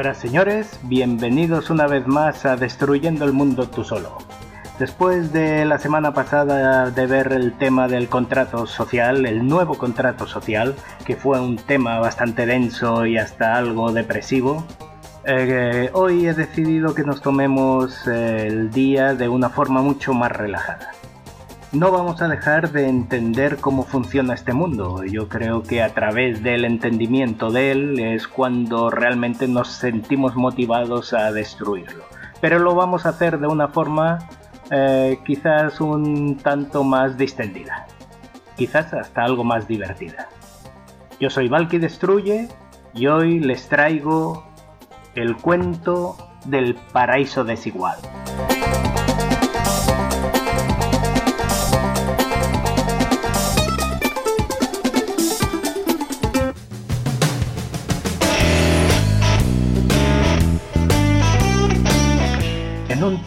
Señoras, señores, bienvenidos una vez más a Destruyendo el Mundo Tú Solo. Después de la semana pasada de ver el tema del contrato social, el nuevo contrato social, que fue un tema bastante denso y hasta algo depresivo, eh, hoy he decidido que nos tomemos el día de una forma mucho más relajada. No vamos a dejar de entender cómo funciona este mundo. Yo creo que a través del entendimiento de él es cuando realmente nos sentimos motivados a destruirlo. Pero lo vamos a hacer de una forma eh, quizás un tanto más distendida. Quizás hasta algo más divertida. Yo soy Valky Destruye y hoy les traigo el cuento del paraíso desigual.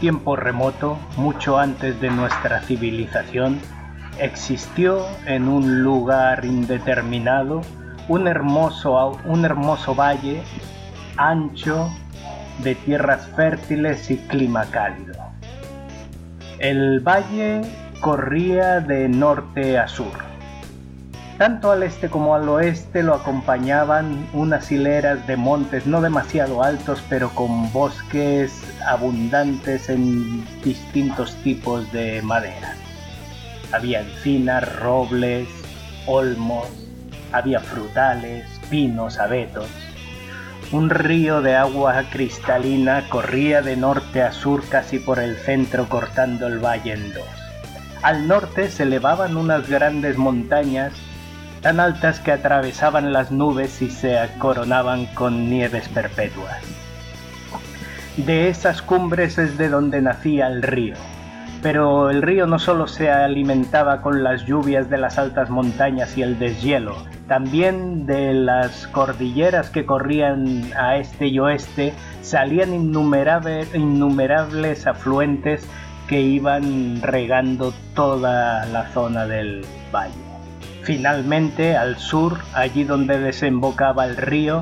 Tiempo remoto, mucho antes de nuestra civilización, existió en un lugar indeterminado un hermoso, un hermoso valle ancho de tierras fértiles y clima cálido. El valle corría de norte a sur. Tanto al este como al oeste lo acompañaban unas hileras de montes no demasiado altos pero con bosques abundantes en distintos tipos de madera. Había encinas, robles, olmos, había frutales, pinos, abetos. Un río de agua cristalina corría de norte a sur casi por el centro cortando el valle en dos. Al norte se elevaban unas grandes montañas tan altas que atravesaban las nubes y se coronaban con nieves perpetuas. De esas cumbres es de donde nacía el río, pero el río no solo se alimentaba con las lluvias de las altas montañas y el deshielo, también de las cordilleras que corrían a este y oeste salían innumerables, innumerables afluentes que iban regando toda la zona del valle. Finalmente, al sur, allí donde desembocaba el río,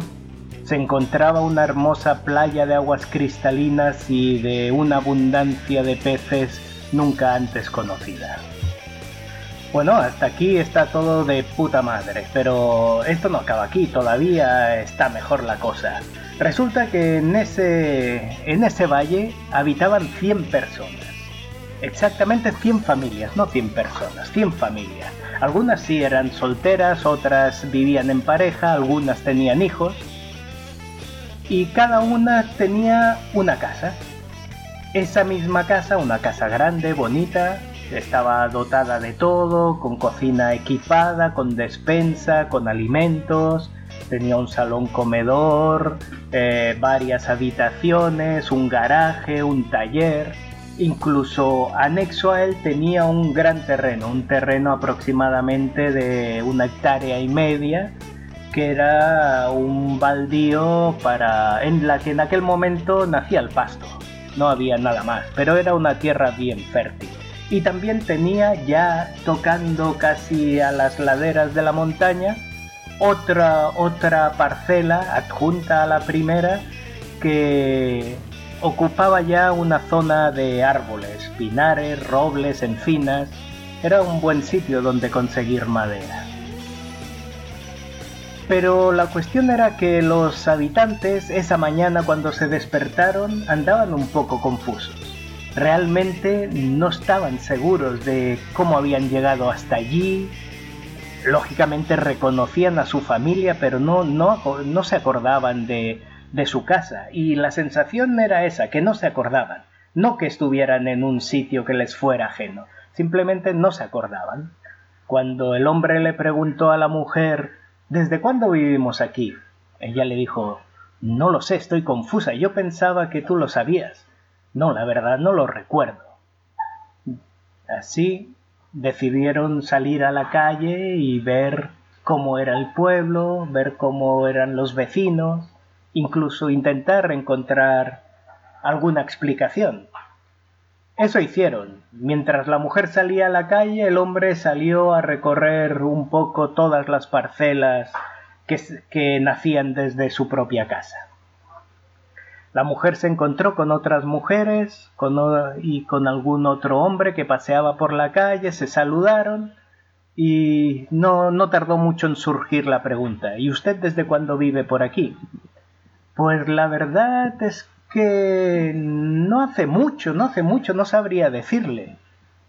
se encontraba una hermosa playa de aguas cristalinas y de una abundancia de peces nunca antes conocida. Bueno, hasta aquí está todo de puta madre, pero esto no acaba aquí, todavía está mejor la cosa. Resulta que en ese, en ese valle habitaban 100 personas. Exactamente 100 familias, no 100 personas, 100 familias. Algunas sí eran solteras, otras vivían en pareja, algunas tenían hijos. Y cada una tenía una casa. Esa misma casa, una casa grande, bonita, estaba dotada de todo, con cocina equipada, con despensa, con alimentos, tenía un salón comedor, eh, varias habitaciones, un garaje, un taller. Incluso anexo a él tenía un gran terreno, un terreno aproximadamente de una hectárea y media, que era un baldío para en la que en aquel momento nacía el pasto. No había nada más, pero era una tierra bien fértil y también tenía ya tocando casi a las laderas de la montaña otra otra parcela adjunta a la primera que ocupaba ya una zona de árboles, pinares, robles, encinas. Era un buen sitio donde conseguir madera. Pero la cuestión era que los habitantes esa mañana cuando se despertaron andaban un poco confusos realmente no estaban seguros de cómo habían llegado hasta allí. Lógicamente reconocían a su familia, pero no, no, no se acordaban de, de su casa. Y la sensación era esa, que no se acordaban. No que estuvieran en un sitio que les fuera ajeno, simplemente no se acordaban. Cuando el hombre le preguntó a la mujer ¿Desde cuándo vivimos aquí? Ella le dijo No lo sé, estoy confusa, yo pensaba que tú lo sabías. No, la verdad no lo recuerdo. Así decidieron salir a la calle y ver cómo era el pueblo, ver cómo eran los vecinos, incluso intentar encontrar alguna explicación. Eso hicieron. Mientras la mujer salía a la calle, el hombre salió a recorrer un poco todas las parcelas que, que nacían desde su propia casa. La mujer se encontró con otras mujeres y con algún otro hombre que paseaba por la calle, se saludaron y no, no tardó mucho en surgir la pregunta. ¿Y usted desde cuándo vive por aquí? Pues la verdad es que no hace mucho, no hace mucho, no sabría decirle.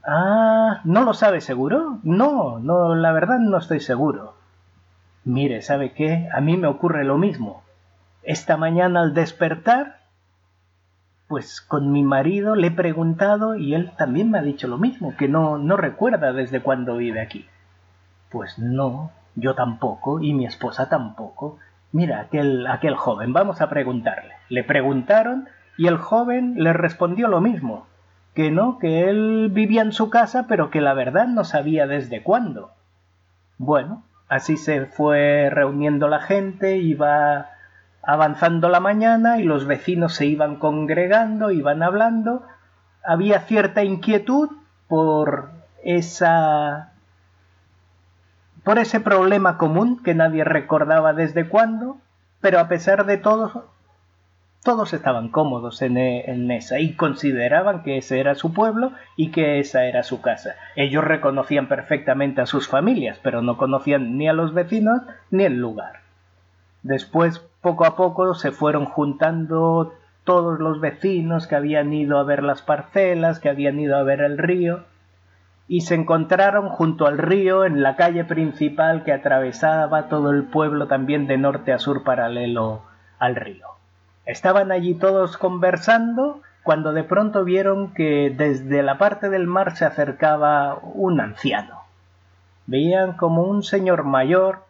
Ah, ¿no lo sabe seguro? No, no, la verdad no estoy seguro. Mire, ¿sabe qué? A mí me ocurre lo mismo. Esta mañana al despertar, pues con mi marido le he preguntado y él también me ha dicho lo mismo, que no, no recuerda desde cuándo vive aquí. Pues no, yo tampoco y mi esposa tampoco. Mira, aquel, aquel joven, vamos a preguntarle. Le preguntaron y el joven le respondió lo mismo, que no, que él vivía en su casa, pero que la verdad no sabía desde cuándo. Bueno, así se fue reuniendo la gente, iba avanzando la mañana y los vecinos se iban congregando, iban hablando. Había cierta inquietud por esa por ese problema común que nadie recordaba desde cuándo, pero a pesar de todo, todos estaban cómodos en, en, esa y consideraban que ese era su pueblo y que esa era su casa. Ellos reconocían perfectamente a sus familias, pero no conocían ni a los vecinos ni el lugar. Después, poco a poco, se fueron juntando todos los vecinos que habían ido a ver las parcelas, que habían ido a ver el río, y se encontraron junto al río en la calle principal que atravesaba todo el pueblo también de norte a sur paralelo al río. Estaban allí todos conversando cuando de pronto vieron que desde la parte del mar se acercaba un anciano. Veían como un señor mayor,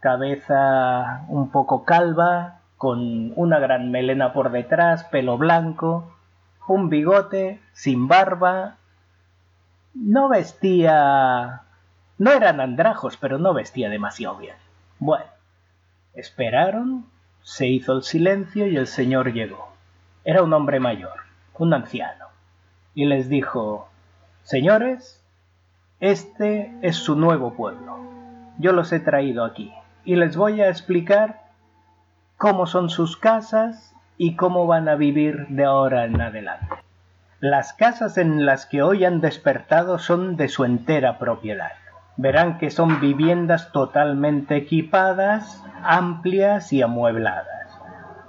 cabeza un poco calva, con una gran melena por detrás, pelo blanco, un bigote, sin barba no vestía... No eran andrajos, pero no vestía demasiado bien. Bueno, esperaron, se hizo el silencio y el señor llegó. Era un hombre mayor, un anciano, y les dijo, Señores, este es su nuevo pueblo. Yo los he traído aquí y les voy a explicar cómo son sus casas y cómo van a vivir de ahora en adelante. Las casas en las que hoy han despertado son de su entera propiedad. Verán que son viviendas totalmente equipadas, amplias y amuebladas.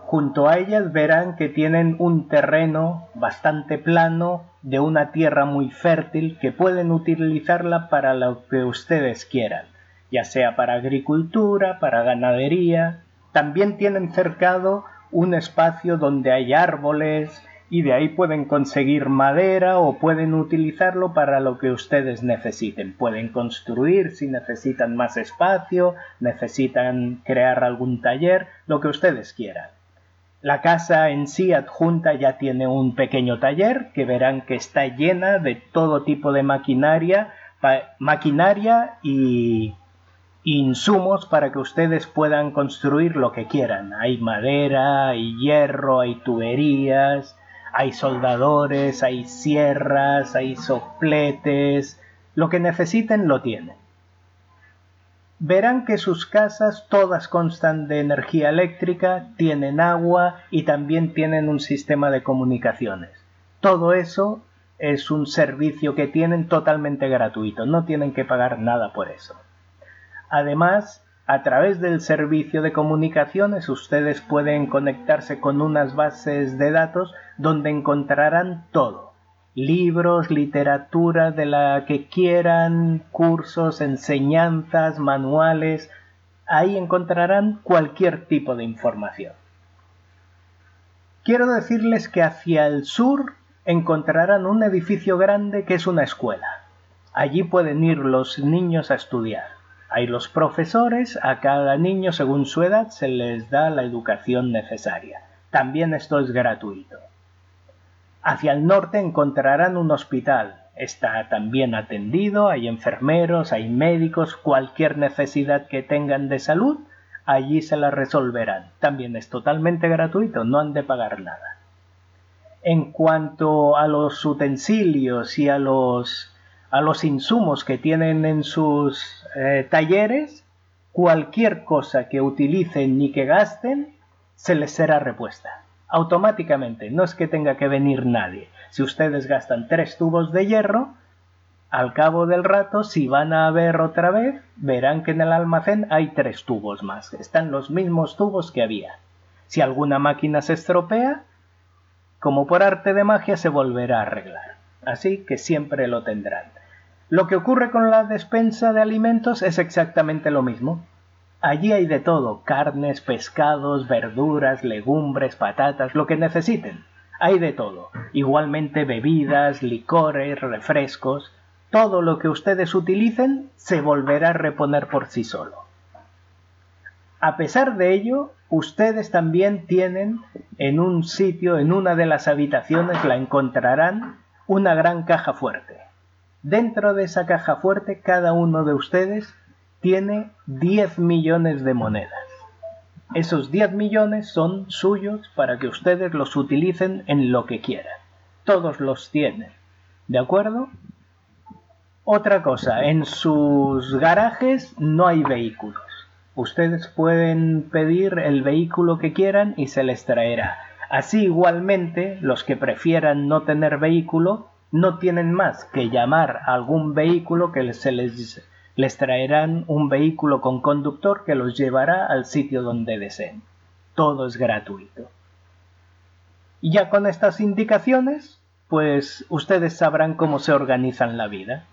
Junto a ellas verán que tienen un terreno bastante plano, de una tierra muy fértil, que pueden utilizarla para lo que ustedes quieran, ya sea para agricultura, para ganadería. También tienen cercado un espacio donde hay árboles, y de ahí pueden conseguir madera o pueden utilizarlo para lo que ustedes necesiten. Pueden construir si necesitan más espacio, necesitan crear algún taller, lo que ustedes quieran. La casa en sí adjunta ya tiene un pequeño taller que verán que está llena de todo tipo de maquinaria, maquinaria y insumos para que ustedes puedan construir lo que quieran. Hay madera, hay hierro, hay tuberías, hay soldadores, hay sierras, hay sopletes, lo que necesiten lo tienen. Verán que sus casas todas constan de energía eléctrica, tienen agua y también tienen un sistema de comunicaciones. Todo eso es un servicio que tienen totalmente gratuito, no tienen que pagar nada por eso. Además, a través del servicio de comunicaciones ustedes pueden conectarse con unas bases de datos donde encontrarán todo. Libros, literatura de la que quieran, cursos, enseñanzas, manuales. Ahí encontrarán cualquier tipo de información. Quiero decirles que hacia el sur encontrarán un edificio grande que es una escuela. Allí pueden ir los niños a estudiar. Hay los profesores, a cada niño según su edad se les da la educación necesaria. También esto es gratuito. Hacia el norte encontrarán un hospital. Está también atendido, hay enfermeros, hay médicos, cualquier necesidad que tengan de salud, allí se la resolverán. También es totalmente gratuito, no han de pagar nada. En cuanto a los utensilios y a los a los insumos que tienen en sus eh, talleres, cualquier cosa que utilicen ni que gasten, se les será repuesta. automáticamente, no es que tenga que venir nadie. Si ustedes gastan tres tubos de hierro, al cabo del rato, si van a ver otra vez, verán que en el almacén hay tres tubos más. Están los mismos tubos que había. Si alguna máquina se estropea, como por arte de magia se volverá a arreglar. Así que siempre lo tendrán. Lo que ocurre con la despensa de alimentos es exactamente lo mismo. Allí hay de todo, carnes, pescados, verduras, legumbres, patatas, lo que necesiten. Hay de todo. Igualmente bebidas, licores, refrescos. Todo lo que ustedes utilicen se volverá a reponer por sí solo. A pesar de ello, ustedes también tienen en un sitio, en una de las habitaciones, la encontrarán una gran caja fuerte. Dentro de esa caja fuerte, cada uno de ustedes tiene 10 millones de monedas. Esos 10 millones son suyos para que ustedes los utilicen en lo que quieran. Todos los tienen. ¿De acuerdo? Otra cosa, en sus garajes no hay vehículos. Ustedes pueden pedir el vehículo que quieran y se les traerá. Así igualmente, los que prefieran no tener vehículo no tienen más que llamar a algún vehículo que se les les traerán un vehículo con conductor que los llevará al sitio donde deseen. Todo es gratuito. Y ya con estas indicaciones, pues ustedes sabrán cómo se organizan la vida.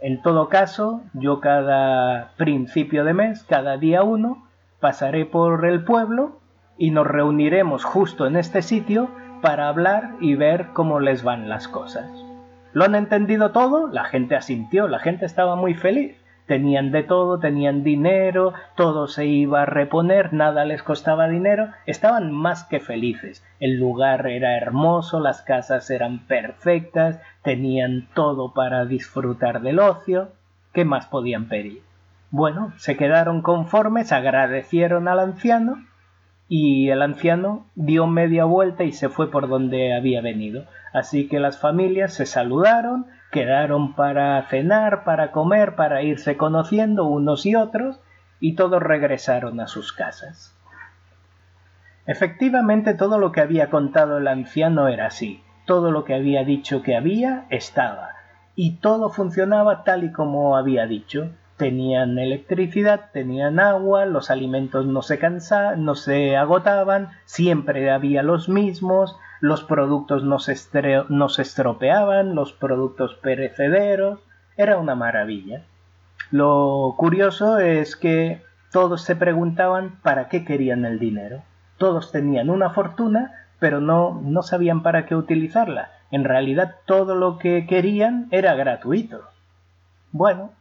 En todo caso, yo cada principio de mes, cada día uno, pasaré por el pueblo y nos reuniremos justo en este sitio para hablar y ver cómo les van las cosas. ¿Lo han entendido todo? La gente asintió, la gente estaba muy feliz. Tenían de todo, tenían dinero, todo se iba a reponer, nada les costaba dinero, estaban más que felices. El lugar era hermoso, las casas eran perfectas, tenían todo para disfrutar del ocio. ¿Qué más podían pedir? Bueno, se quedaron conformes, agradecieron al anciano y el anciano dio media vuelta y se fue por donde había venido. Así que las familias se saludaron, quedaron para cenar, para comer, para irse conociendo unos y otros, y todos regresaron a sus casas. Efectivamente todo lo que había contado el anciano era así, todo lo que había dicho que había estaba, y todo funcionaba tal y como había dicho. Tenían electricidad, tenían agua, los alimentos no se cansaban, no se agotaban, siempre había los mismos, los productos no se, estropeaban, los productos perecederos, era una maravilla. Lo curioso es que todos se preguntaban para qué querían el dinero. Todos tenían una fortuna, pero no, no sabían para qué utilizarla. En realidad todo lo que querían era gratuito. Bueno,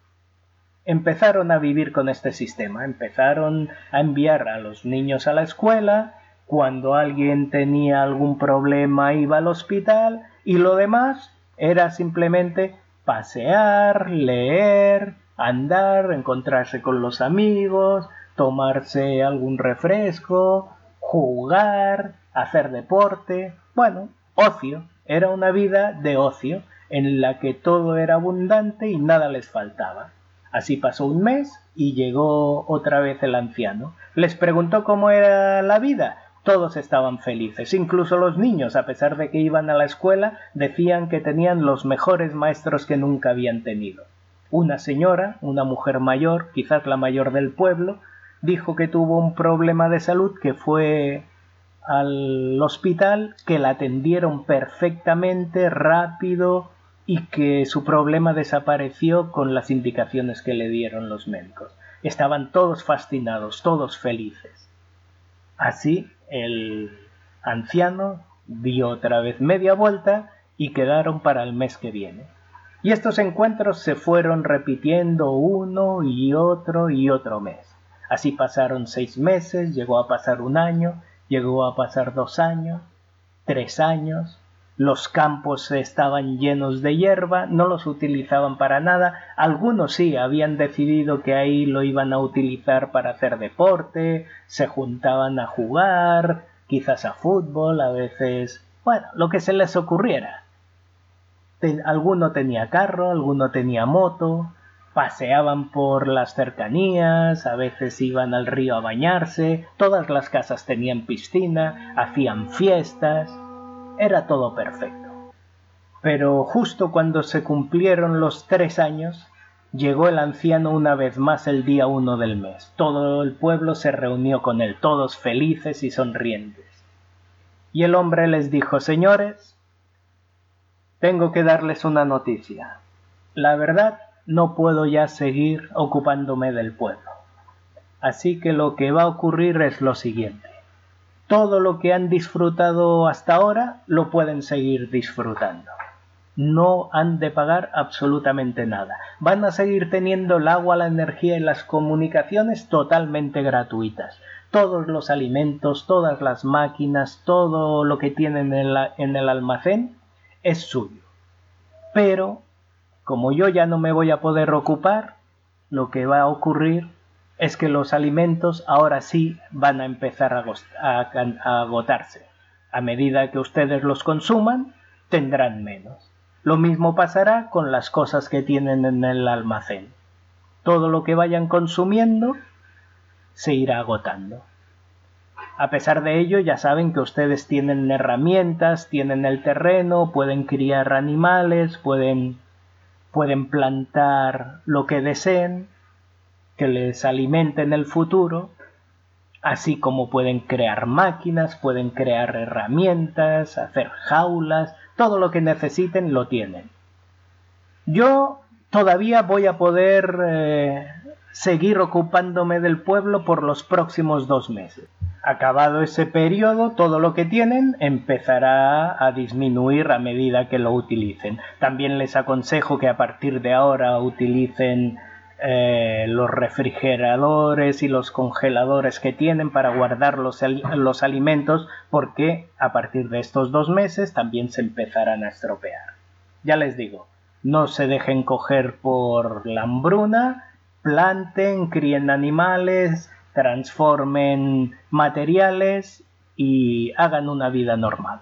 empezaron a vivir con este sistema, empezaron a enviar a los niños a la escuela, cuando alguien tenía algún problema iba al hospital y lo demás era simplemente pasear, leer, andar, encontrarse con los amigos, tomarse algún refresco, jugar, hacer deporte, bueno, ocio, era una vida de ocio en la que todo era abundante y nada les faltaba. Así pasó un mes y llegó otra vez el anciano. Les preguntó cómo era la vida todos estaban felices, incluso los niños, a pesar de que iban a la escuela, decían que tenían los mejores maestros que nunca habían tenido. Una señora, una mujer mayor, quizás la mayor del pueblo, dijo que tuvo un problema de salud que fue al hospital, que la atendieron perfectamente, rápido y que su problema desapareció con las indicaciones que le dieron los médicos. Estaban todos fascinados, todos felices. Así el anciano dio otra vez media vuelta y quedaron para el mes que viene. Y estos encuentros se fueron repitiendo uno y otro y otro mes. Así pasaron seis meses, llegó a pasar un año, llegó a pasar dos años, tres años, los campos estaban llenos de hierba, no los utilizaban para nada, algunos sí habían decidido que ahí lo iban a utilizar para hacer deporte, se juntaban a jugar, quizás a fútbol, a veces, bueno, lo que se les ocurriera. alguno tenía carro, alguno tenía moto, paseaban por las cercanías, a veces iban al río a bañarse, todas las casas tenían piscina, hacían fiestas, era todo perfecto. Pero justo cuando se cumplieron los tres años, llegó el anciano una vez más el día uno del mes. Todo el pueblo se reunió con él, todos felices y sonrientes. Y el hombre les dijo, señores, tengo que darles una noticia. La verdad no puedo ya seguir ocupándome del pueblo. Así que lo que va a ocurrir es lo siguiente. Todo lo que han disfrutado hasta ahora lo pueden seguir disfrutando. No han de pagar absolutamente nada. Van a seguir teniendo el agua, la energía y las comunicaciones totalmente gratuitas. Todos los alimentos, todas las máquinas, todo lo que tienen en, el almacén es suyo. Pero como yo ya no me voy a poder ocupar, lo que va a ocurrir es que los alimentos ahora sí van a empezar a, agotarse. A medida que ustedes los consuman, tendrán menos. Lo mismo pasará con las cosas que tienen en el almacén. Todo lo que vayan consumiendo se irá agotando. A pesar de ello, ya saben que ustedes tienen herramientas, tienen el terreno, pueden criar animales, pueden pueden plantar lo que deseen, que les alimente en el futuro, así como pueden crear máquinas, pueden crear herramientas, hacer jaulas, todo lo que necesiten lo tienen. Yo todavía voy a poder eh, seguir ocupándome del pueblo por los próximos dos meses. Acabado ese periodo, todo lo que tienen empezará a disminuir a medida que lo utilicen. También les aconsejo que a partir de ahora utilicen eh, los refrigeradores y los congeladores que tienen para guardar los, los alimentos porque a partir de estos dos meses también se empezarán a estropear. Ya les digo, no se dejen coger por la hambruna, planten, críen animales, transformen materiales y hagan una vida normal.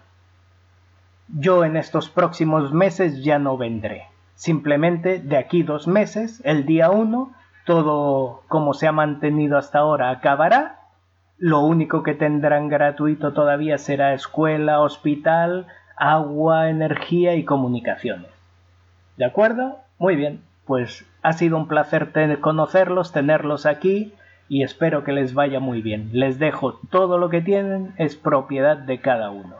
Yo en estos próximos meses ya no vendré. Simplemente de aquí dos meses, el día uno, todo como se ha mantenido hasta ahora acabará. Lo único que tendrán gratuito todavía será escuela, hospital, agua, energía y comunicaciones. ¿De acuerdo? Muy bien. Pues ha sido un placer conocerlos, tenerlos aquí y espero que les vaya muy bien. Les dejo todo lo que tienen, es propiedad de cada uno.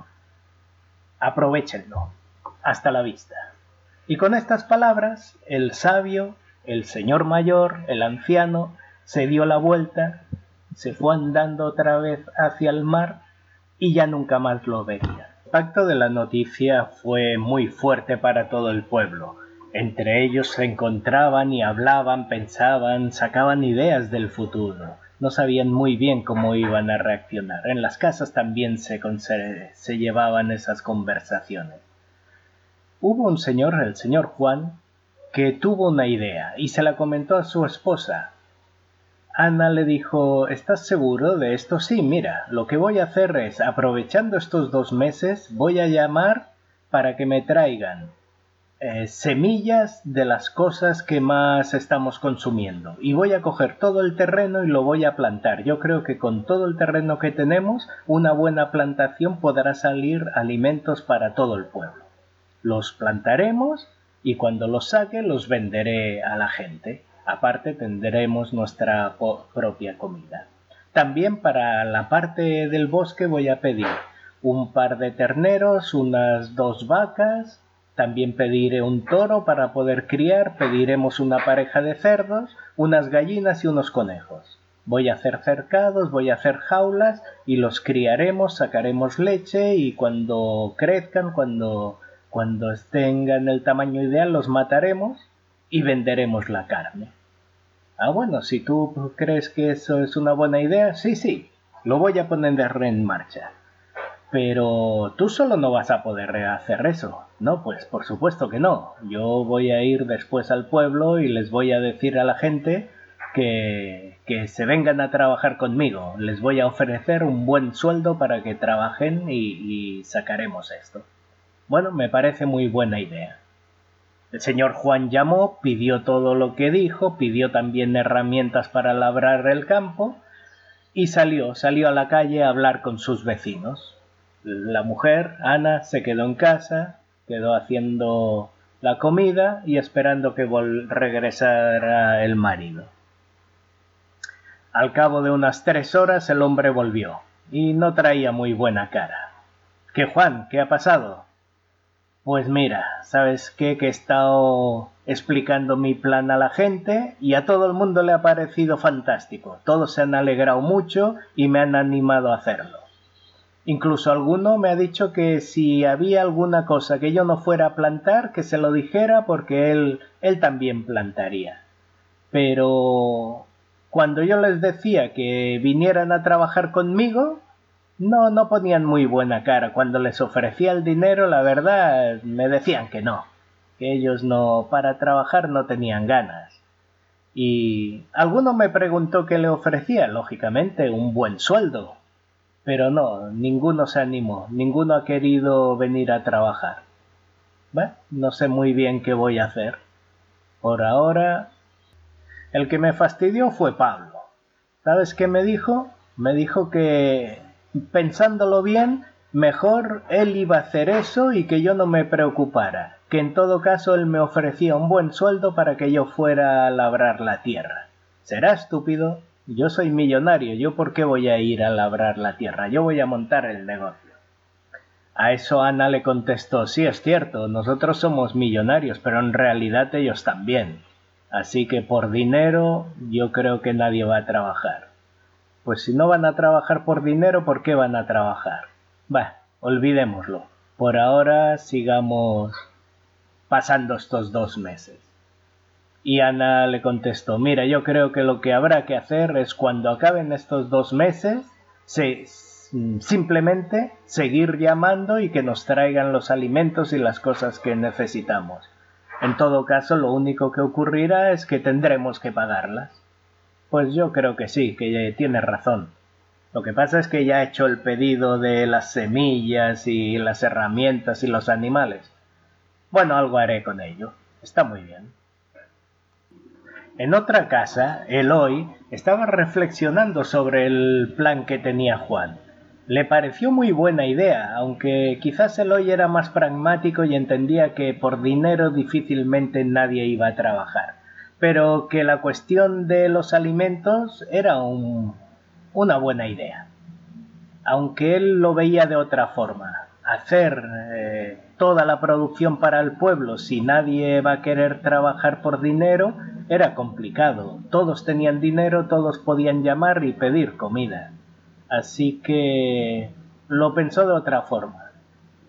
Aprovechenlo. Hasta la vista. Y con estas palabras, el sabio, el señor mayor, el anciano, se dio la vuelta, se fue andando otra vez hacia el mar y ya nunca más lo vería. El impacto de la noticia fue muy fuerte para todo el pueblo. Entre ellos se encontraban y hablaban, pensaban, sacaban ideas del futuro. No sabían muy bien cómo iban a reaccionar. En las casas también se llevaban esas conversaciones. Hubo un señor, el señor Juan, que tuvo una idea y se la comentó a su esposa. Ana le dijo ¿Estás seguro de esto? Sí, mira, lo que voy a hacer es, aprovechando estos dos meses, voy a llamar para que me traigan eh, semillas de las cosas que más estamos consumiendo y voy a coger todo el terreno y lo voy a plantar. Yo creo que con todo el terreno que tenemos, una buena plantación podrá salir alimentos para todo el pueblo. Los plantaremos y cuando los saque los venderé a la gente. Aparte tendremos nuestra propia comida. También para la parte del bosque voy a pedir un par de terneros, unas dos vacas, también pediré un toro para poder criar, pediremos una pareja de cerdos, unas gallinas y unos conejos. Voy a hacer cercados, voy a hacer jaulas y los criaremos, sacaremos leche y cuando crezcan, cuando, cuando tengan el tamaño ideal, los mataremos y venderemos la carne. Ah, bueno, si tú crees que eso es una buena idea, sí, sí, lo voy a poner en marcha. Pero tú solo no vas a poder hacer eso. No, pues por supuesto que no. Yo voy a ir después al pueblo y les voy a decir a la gente que, que se vengan a trabajar conmigo. Les voy a ofrecer un buen sueldo para que trabajen y, y sacaremos esto. Bueno, me parece muy buena idea. El señor Juan llamó, pidió todo lo que dijo, pidió también herramientas para labrar el campo y salió, salió a la calle a hablar con sus vecinos. La mujer, Ana, se quedó en casa, quedó haciendo la comida y esperando que regresara el marido. Al cabo de unas tres horas el hombre volvió y no traía muy buena cara. ¿Qué Juan? ¿Qué ha pasado? Pues mira, ¿sabes qué? Que he estado explicando mi plan a la gente y a todo el mundo le ha parecido fantástico. Todos se han alegrado mucho y me han animado a hacerlo. Incluso alguno me ha dicho que si había alguna cosa que yo no fuera a plantar, que se lo dijera porque él, él también plantaría. Pero cuando yo les decía que vinieran a trabajar conmigo, no, no ponían muy buena cara. Cuando les ofrecía el dinero, la verdad, me decían que no, que ellos no, para trabajar no tenían ganas. Y alguno me preguntó qué le ofrecía, lógicamente, un buen sueldo. Pero no, ninguno se animó, ninguno ha querido venir a trabajar. Bueno, no sé muy bien qué voy a hacer. Por ahora, el que me fastidió fue Pablo. ¿Sabes qué me dijo? Me dijo que pensándolo bien, mejor él iba a hacer eso y que yo no me preocupara, que en todo caso él me ofrecía un buen sueldo para que yo fuera a labrar la tierra. ¿Será estúpido? Yo soy millonario, ¿yo por qué voy a ir a labrar la tierra? Yo voy a montar el negocio. A eso Ana le contestó, sí es cierto, nosotros somos millonarios, pero en realidad ellos también. Así que por dinero yo creo que nadie va a trabajar. Pues si no van a trabajar por dinero, ¿por qué van a trabajar? Bah, olvidémoslo. Por ahora sigamos pasando estos dos meses. Y Ana le contestó, mira, yo creo que lo que habrá que hacer es cuando acaben estos dos meses, simplemente seguir llamando y que nos traigan los alimentos y las cosas que necesitamos. En todo caso, lo único que ocurrirá es que tendremos que pagarlas. Pues yo creo que sí, que tiene razón. Lo que pasa es que ya he hecho el pedido de las semillas y las herramientas y los animales. Bueno, algo haré con ello. Está muy bien. En otra casa, Eloy estaba reflexionando sobre el plan que tenía Juan. Le pareció muy buena idea, aunque quizás Eloy era más pragmático y entendía que por dinero difícilmente nadie iba a trabajar pero que la cuestión de los alimentos era una buena idea. Aunque él lo veía de otra forma. Hacer eh, toda la producción para el pueblo si nadie va a querer trabajar por dinero era complicado. Todos tenían dinero, todos podían llamar y pedir comida. Así que lo pensó de otra forma.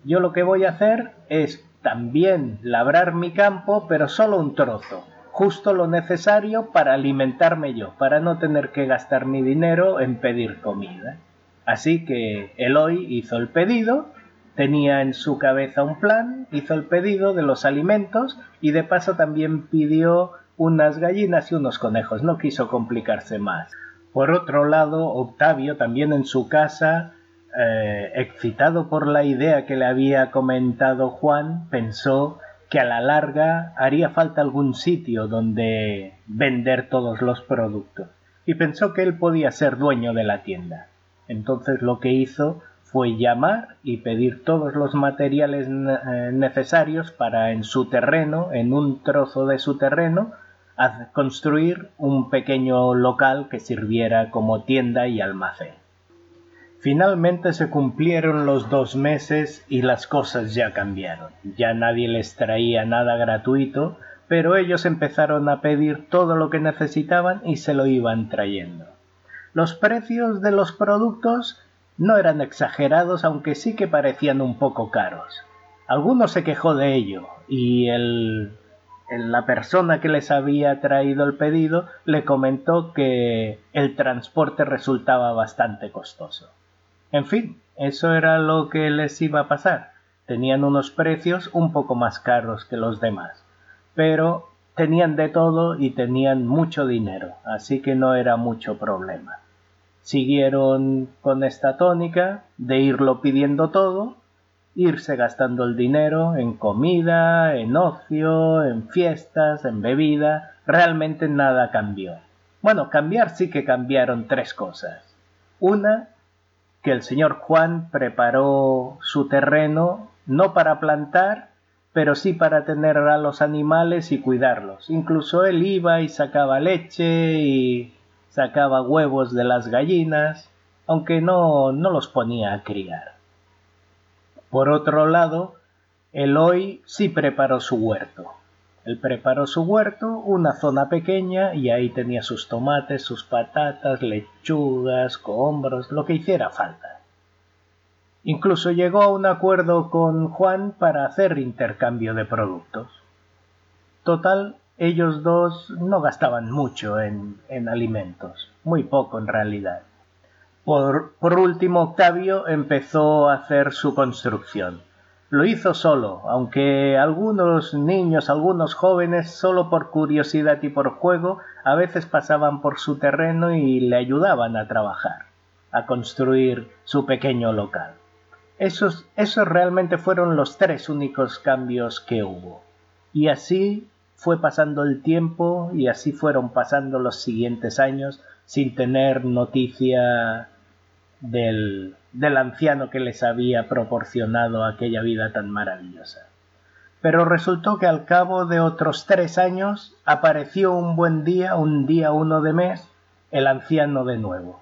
Yo lo que voy a hacer es también labrar mi campo, pero solo un trozo justo lo necesario para alimentarme yo, para no tener que gastar mi dinero en pedir comida. Así que Eloy hizo el pedido, tenía en su cabeza un plan, hizo el pedido de los alimentos y de paso también pidió unas gallinas y unos conejos, no quiso complicarse más. Por otro lado, Octavio también en su casa, eh, excitado por la idea que le había comentado Juan, pensó que a la larga haría falta algún sitio donde vender todos los productos, y pensó que él podía ser dueño de la tienda. Entonces lo que hizo fue llamar y pedir todos los materiales eh, necesarios para en su terreno, en un trozo de su terreno, construir un pequeño local que sirviera como tienda y almacén. Finalmente se cumplieron los dos meses y las cosas ya cambiaron. Ya nadie les traía nada gratuito, pero ellos empezaron a pedir todo lo que necesitaban y se lo iban trayendo. Los precios de los productos no eran exagerados, aunque sí que parecían un poco caros. Alguno se quejó de ello y el, la persona que les había traído el pedido le comentó que el transporte resultaba bastante costoso. En fin, eso era lo que les iba a pasar. Tenían unos precios un poco más caros que los demás, pero tenían de todo y tenían mucho dinero, así que no era mucho problema. Siguieron con esta tónica de irlo pidiendo todo irse gastando el dinero en comida, en ocio, en fiestas, en bebida. Realmente nada cambió. Bueno, cambiar sí que cambiaron tres cosas. Una, que el señor Juan preparó su terreno no para plantar, pero sí para tener a los animales y cuidarlos. Incluso él iba y sacaba leche y sacaba huevos de las gallinas, aunque no, no los ponía a criar. Por otro lado, Eloy sí preparó su huerto. Él preparó su huerto, una zona pequeña, y ahí tenía sus tomates, sus patatas, lechugas, cohombros, lo que hiciera falta. Incluso llegó a un acuerdo con Juan para hacer intercambio de productos. Total, ellos dos no gastaban mucho en, alimentos, muy poco en realidad. Por, por último, Octavio empezó a hacer su construcción. Lo hizo solo, aunque algunos niños, algunos jóvenes, solo por curiosidad y por juego, a veces pasaban por su terreno y le ayudaban a trabajar, a construir su pequeño local. Esos, esos realmente fueron los tres únicos cambios que hubo. Y así fue pasando el tiempo y así fueron pasando los siguientes años sin tener noticia del, del anciano que les había proporcionado aquella vida tan maravillosa. Pero resultó que al cabo de otros tres años apareció un buen día, un día uno de mes, el anciano de nuevo.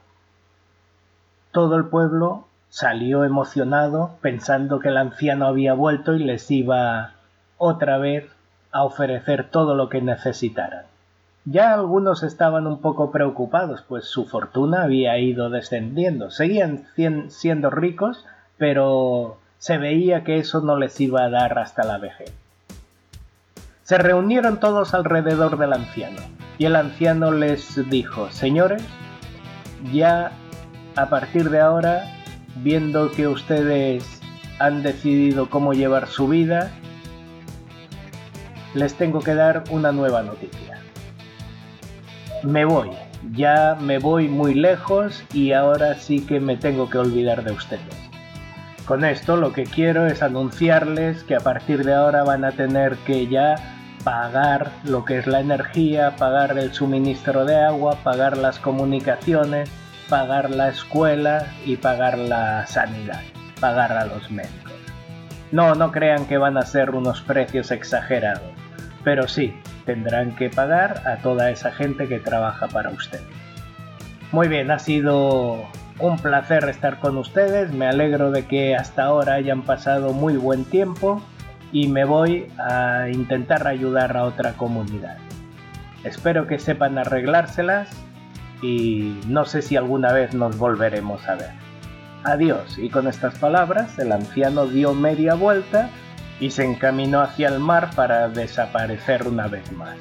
Todo el pueblo salió emocionado pensando que el anciano había vuelto y les iba otra vez a ofrecer todo lo que necesitaran. Ya algunos estaban un poco preocupados, pues su fortuna había ido descendiendo. Seguían siendo ricos, pero se veía que eso no les iba a dar hasta la vejez. Se reunieron todos alrededor del anciano, y el anciano les dijo, Señores, ya a partir de ahora, viendo que ustedes han decidido cómo llevar su vida, les tengo que dar una nueva noticia me voy, ya me voy muy lejos y ahora sí que me tengo que olvidar de ustedes. Con esto lo que quiero es anunciarles que a partir de ahora van a tener que ya pagar lo que es la energía, pagar el suministro de agua, pagar las comunicaciones, pagar la escuela y pagar la sanidad, pagar a los médicos. No, no crean que van a ser unos precios exagerados, pero sí, tendrán que pagar a toda esa gente que trabaja para ustedes. Muy bien, ha sido un placer estar con ustedes, me alegro de que hasta ahora hayan pasado muy buen tiempo y me voy a intentar ayudar a otra comunidad. Espero que sepan arreglárselas y no sé si alguna vez nos volveremos a ver. Adiós y con estas palabras el anciano dio media vuelta y se encaminó hacia el mar para desaparecer una vez más.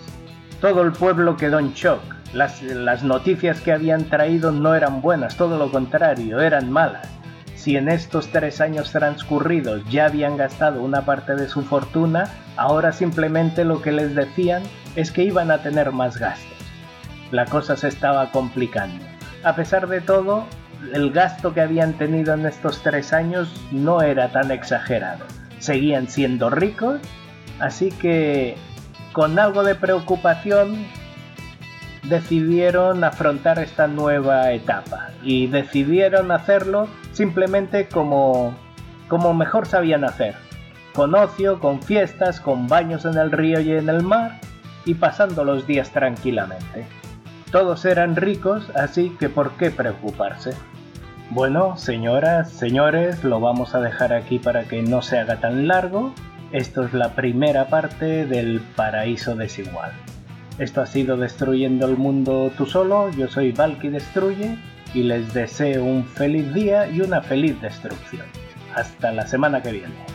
Todo el pueblo quedó en shock. Las, noticias que habían traído no eran buenas, todo lo contrario, eran malas. Si en estos tres años transcurridos ya habían gastado una parte de su fortuna, ahora simplemente lo que les decían es que iban a tener más gastos. La cosa se estaba complicando. A pesar de todo, el gasto que habían tenido en estos tres años no era tan exagerado seguían siendo ricos, así que con algo de preocupación decidieron afrontar esta nueva etapa y decidieron hacerlo simplemente como, como mejor sabían hacer, con ocio, con fiestas, con baños en el río y en el mar y pasando los días tranquilamente. Todos eran ricos, así que ¿por qué preocuparse? Bueno, señoras, señores, lo vamos a dejar aquí para que no se haga tan largo. Esto es la primera parte del paraíso desigual. Esto ha sido Destruyendo el Mundo tú solo, yo soy Valky Destruye y les deseo un feliz día y una feliz destrucción. Hasta la semana que viene.